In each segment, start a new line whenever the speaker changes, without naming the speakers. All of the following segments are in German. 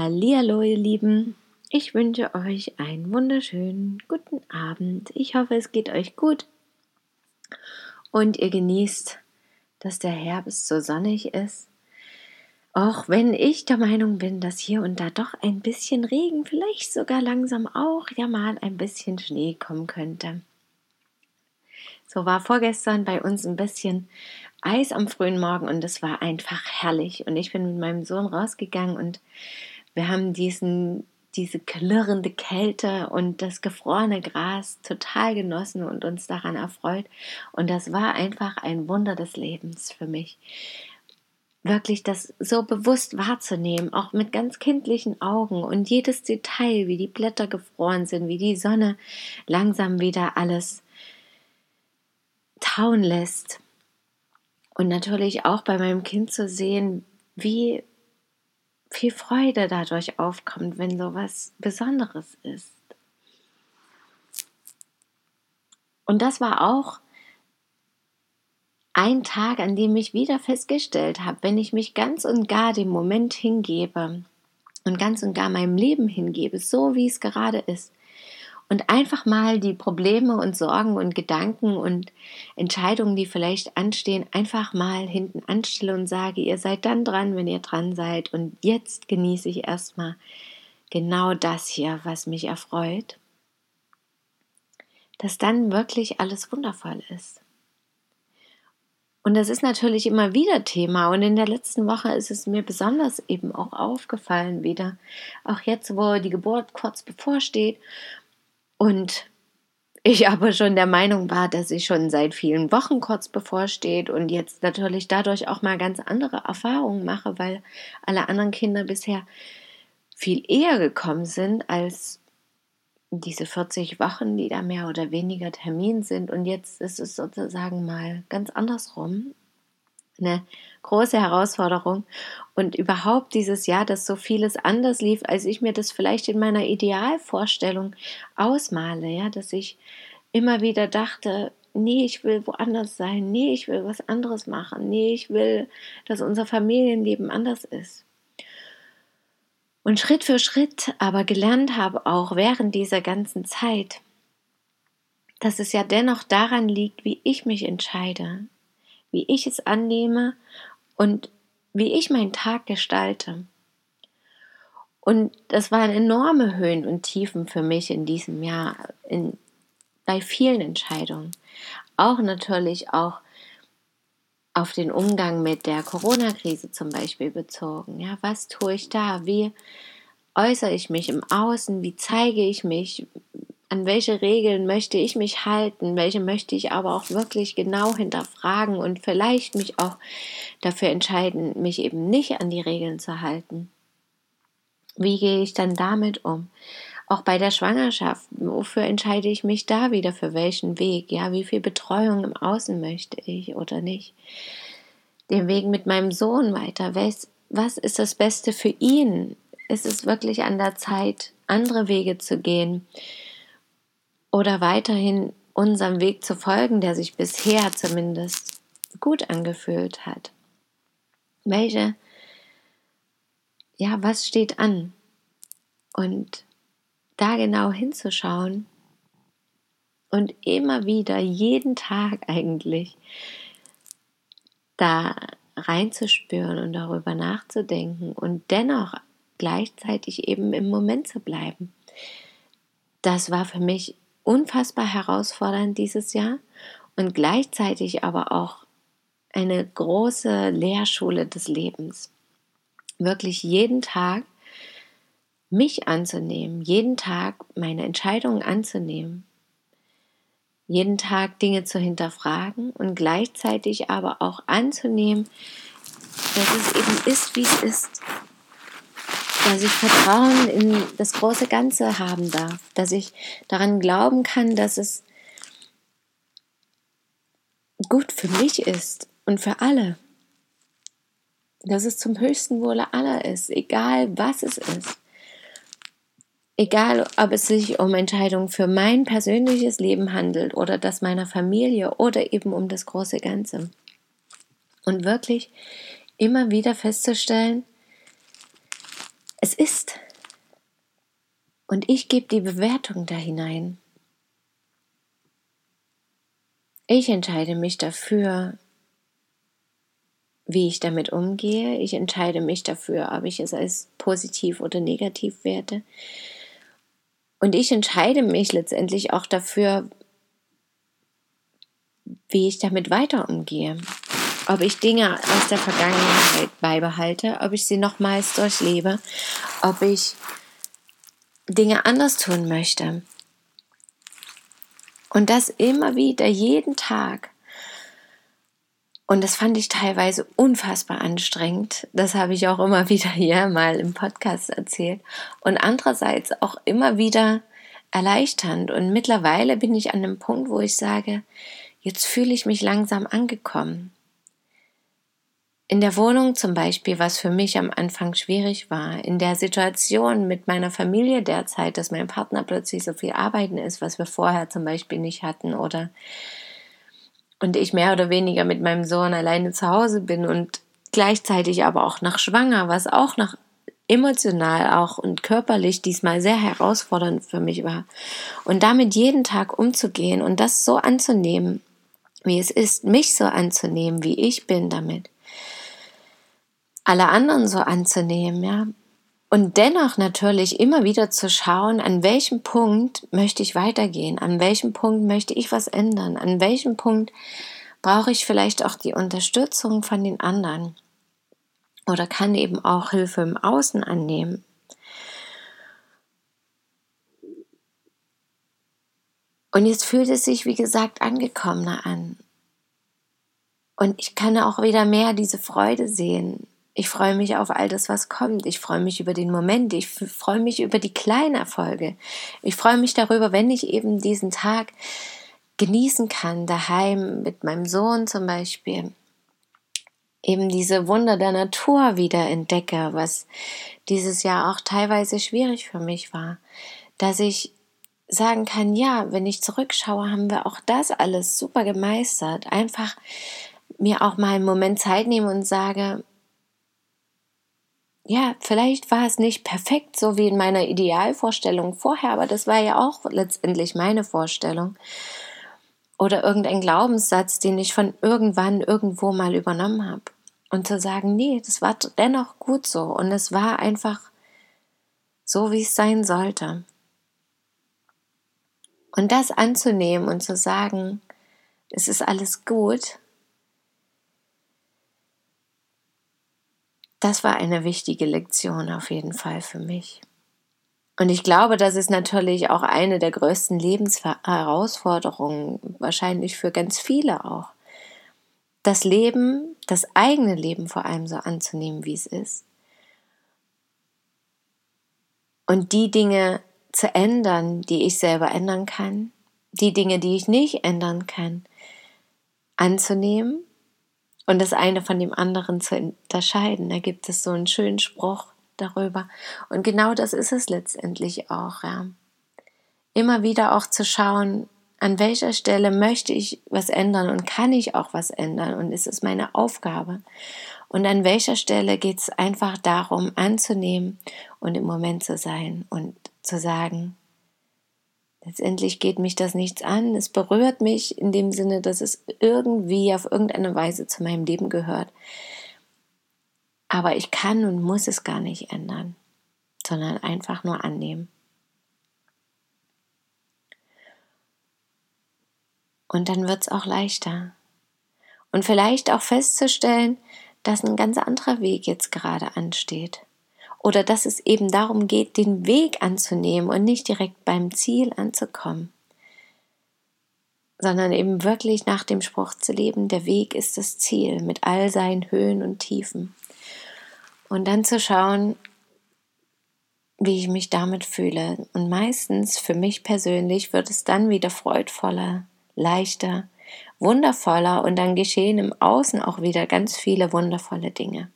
Hallihallo, ihr Lieben. Ich wünsche euch einen wunderschönen guten Abend. Ich hoffe, es geht euch gut und ihr genießt, dass der Herbst so sonnig ist. Auch wenn ich der Meinung bin, dass hier und da doch ein bisschen Regen, vielleicht sogar langsam auch ja mal ein bisschen Schnee kommen könnte. So war vorgestern bei uns ein bisschen Eis am frühen Morgen und es war einfach herrlich. Und ich bin mit meinem Sohn rausgegangen und wir haben diesen, diese klirrende Kälte und das gefrorene Gras total genossen und uns daran erfreut. Und das war einfach ein Wunder des Lebens für mich. Wirklich das so bewusst wahrzunehmen, auch mit ganz kindlichen Augen und jedes Detail, wie die Blätter gefroren sind, wie die Sonne langsam wieder alles tauen lässt. Und natürlich auch bei meinem Kind zu sehen, wie viel Freude dadurch aufkommt, wenn sowas Besonderes ist. Und das war auch ein Tag, an dem ich wieder festgestellt habe, wenn ich mich ganz und gar dem Moment hingebe und ganz und gar meinem Leben hingebe, so wie es gerade ist, und einfach mal die Probleme und Sorgen und Gedanken und Entscheidungen, die vielleicht anstehen, einfach mal hinten anstelle und sage, ihr seid dann dran, wenn ihr dran seid und jetzt genieße ich erstmal genau das hier, was mich erfreut, dass dann wirklich alles wundervoll ist. Und das ist natürlich immer wieder Thema. Und in der letzten Woche ist es mir besonders eben auch aufgefallen wieder. Auch jetzt, wo die Geburt kurz bevorsteht und ich aber schon der Meinung war, dass sie schon seit vielen Wochen kurz bevorsteht und jetzt natürlich dadurch auch mal ganz andere Erfahrungen mache, weil alle anderen Kinder bisher viel eher gekommen sind als diese 40 Wochen, die da mehr oder weniger Termin sind. Und jetzt ist es sozusagen mal ganz andersrum eine große Herausforderung. Und überhaupt dieses Jahr, dass so vieles anders lief, als ich mir das vielleicht in meiner Idealvorstellung ausmale, ja, dass ich immer wieder dachte, nee, ich will woanders sein, nee, ich will was anderes machen, nee, ich will, dass unser Familienleben anders ist. Und Schritt für Schritt aber gelernt habe, auch während dieser ganzen Zeit, dass es ja dennoch daran liegt, wie ich mich entscheide, wie ich es annehme und wie ich meinen Tag gestalte. Und das waren enorme Höhen und Tiefen für mich in diesem Jahr, in, bei vielen Entscheidungen. Auch natürlich auch auf den Umgang mit der Corona-Krise zum Beispiel bezogen. Ja, was tue ich da? Wie äußere ich mich im Außen? Wie zeige ich mich? An welche Regeln möchte ich mich halten, welche möchte ich aber auch wirklich genau hinterfragen und vielleicht mich auch dafür entscheiden, mich eben nicht an die Regeln zu halten. Wie gehe ich dann damit um? Auch bei der Schwangerschaft, wofür entscheide ich mich da wieder für welchen Weg? Ja, wie viel Betreuung im Außen möchte ich oder nicht? Den Weg mit meinem Sohn weiter. Was, ist das Beste für ihn? Ist es wirklich an der Zeit, andere Wege zu gehen? Oder weiterhin unserem Weg zu folgen, der sich bisher zumindest gut angefühlt hat. Welche, ja, was steht an? Und da genau hinzuschauen und immer wieder, jeden Tag eigentlich, da reinzuspüren und darüber nachzudenken und dennoch gleichzeitig eben im Moment zu bleiben. Das war für mich unfassbar herausfordernd dieses Jahr und gleichzeitig aber auch eine große Lehrschule des Lebens. Wirklich jeden Tag mich anzunehmen, jeden Tag meine Entscheidungen anzunehmen, jeden Tag Dinge zu hinterfragen und gleichzeitig aber auch anzunehmen, dass es eben ist, wie es ist. Dass ich Vertrauen in das große Ganze haben darf, dass ich daran glauben kann, dass es gut für mich ist und für alle. Dass es zum höchsten Wohle aller ist, egal was es ist. Egal, ob es sich um Entscheidungen für mein persönliches Leben handelt oder das meiner Familie oder eben um das große Ganze. Und wirklich immer wieder festzustellen, es ist. Und ich gebe die Bewertung da hinein. Ich entscheide mich dafür, wie ich damit umgehe. Ich entscheide mich dafür, ob ich es als positiv oder negativ werte. Und ich entscheide mich letztendlich auch dafür, wie ich damit weiter umgehe. Ob ich Dinge aus der Vergangenheit beibehalte, ob ich sie nochmals durchlebe, ob ich Dinge anders tun möchte. Und das immer wieder, jeden Tag. Und das fand ich teilweise unfassbar anstrengend. Das habe ich auch immer wieder hier mal im Podcast erzählt. Und andererseits auch immer wieder erleichternd. Und mittlerweile bin ich an dem Punkt, wo ich sage, jetzt fühle ich mich langsam angekommen. In der Wohnung zum Beispiel, was für mich am Anfang schwierig war, in der Situation mit meiner Familie derzeit, dass mein Partner plötzlich so viel arbeiten ist, was wir vorher zum Beispiel nicht hatten, oder und ich mehr oder weniger mit meinem Sohn alleine zu Hause bin und gleichzeitig aber auch noch schwanger, was auch noch emotional auch und körperlich diesmal sehr herausfordernd für mich war. Und damit jeden Tag umzugehen und das so anzunehmen, wie es ist, mich so anzunehmen, wie ich bin damit. Alle anderen so anzunehmen, ja. Und dennoch natürlich immer wieder zu schauen, an welchem Punkt möchte ich weitergehen, an welchem Punkt möchte ich was ändern, an welchem Punkt brauche ich vielleicht auch die Unterstützung von den anderen oder kann eben auch Hilfe im Außen annehmen. Und jetzt fühlt es sich, wie gesagt, angekommener an. Und ich kann auch wieder mehr diese Freude sehen. Ich freue mich auf all das, was kommt. Ich freue mich über den Moment. Ich freue mich über die kleinen Erfolge. Ich freue mich darüber, wenn ich eben diesen Tag genießen kann, daheim mit meinem Sohn zum Beispiel eben diese Wunder der Natur wieder entdecke, was dieses Jahr auch teilweise schwierig für mich war, dass ich sagen kann, ja, wenn ich zurückschaue, haben wir auch das alles super gemeistert. Einfach mir auch mal einen Moment Zeit nehmen und sage, ja, vielleicht war es nicht perfekt, so wie in meiner Idealvorstellung vorher, aber das war ja auch letztendlich meine Vorstellung. Oder irgendein Glaubenssatz, den ich von irgendwann irgendwo mal übernommen habe und zu sagen, nee, das war dennoch gut so. Und es war einfach so, wie es sein sollte. Und das anzunehmen und zu sagen, es ist alles gut, das war eine wichtige Lektion auf jeden Fall für mich. Und ich glaube, das ist natürlich auch eine der größten Lebensherausforderungen, wahrscheinlich für ganz viele auch das Leben, das eigene Leben vor allem so anzunehmen, wie es ist. Und die Dinge zu ändern, die ich selber ändern kann, die Dinge, die ich nicht ändern kann, anzunehmen und das eine von dem anderen zu unterscheiden. Da gibt es so einen schönen Spruch darüber. Und genau das ist es letztendlich auch, ja. Immer wieder auch zu schauen, an welcher Stelle möchte ich was ändern und kann ich auch was ändern und ist es meine Aufgabe? Und an welcher Stelle geht es einfach darum, anzunehmen und im Moment zu sein und zu sagen, letztendlich geht mich das nichts an, es berührt mich in dem Sinne, dass es irgendwie auf irgendeine Weise zu meinem Leben gehört. Aber ich kann und muss es gar nicht ändern, sondern einfach nur annehmen. Und dann wird es auch leichter. Und vielleicht auch festzustellen, dass ein ganz anderer Weg jetzt gerade ansteht. Oder dass es eben darum geht, den Weg anzunehmen und nicht direkt beim Ziel anzukommen. Sondern eben wirklich nach dem Spruch zu leben, der Weg ist das Ziel mit all seinen Höhen und Tiefen. Und dann zu schauen, wie ich mich damit fühle. Und meistens für mich persönlich wird es dann wieder freudvoller, leichter, wundervoller und dann geschehen im Außen auch wieder ganz viele wundervolle Dinge.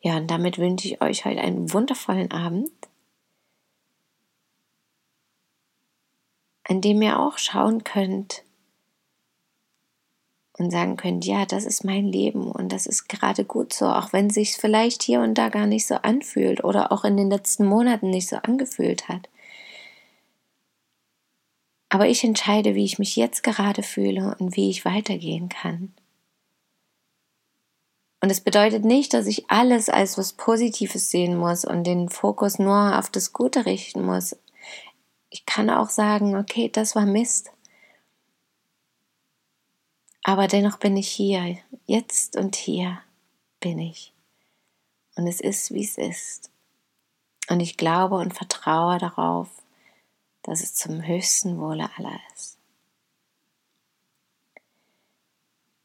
Ja, und damit wünsche ich euch heute einen wundervollen Abend, an dem ihr auch schauen könnt, und sagen könnt, ja, das ist mein Leben und das ist gerade gut so, auch wenn es sich vielleicht hier und da gar nicht so anfühlt oder auch in den letzten Monaten nicht so angefühlt hat. Aber ich entscheide, wie ich mich jetzt gerade fühle und wie ich weitergehen kann. Und es bedeutet nicht, dass ich alles als was Positives sehen muss und den Fokus nur auf das Gute richten muss. Ich kann auch sagen, okay, das war Mist. Aber dennoch bin ich hier, jetzt und hier bin ich. Und es ist, wie es ist. Und ich glaube und vertraue darauf, dass es zum höchsten Wohle aller ist.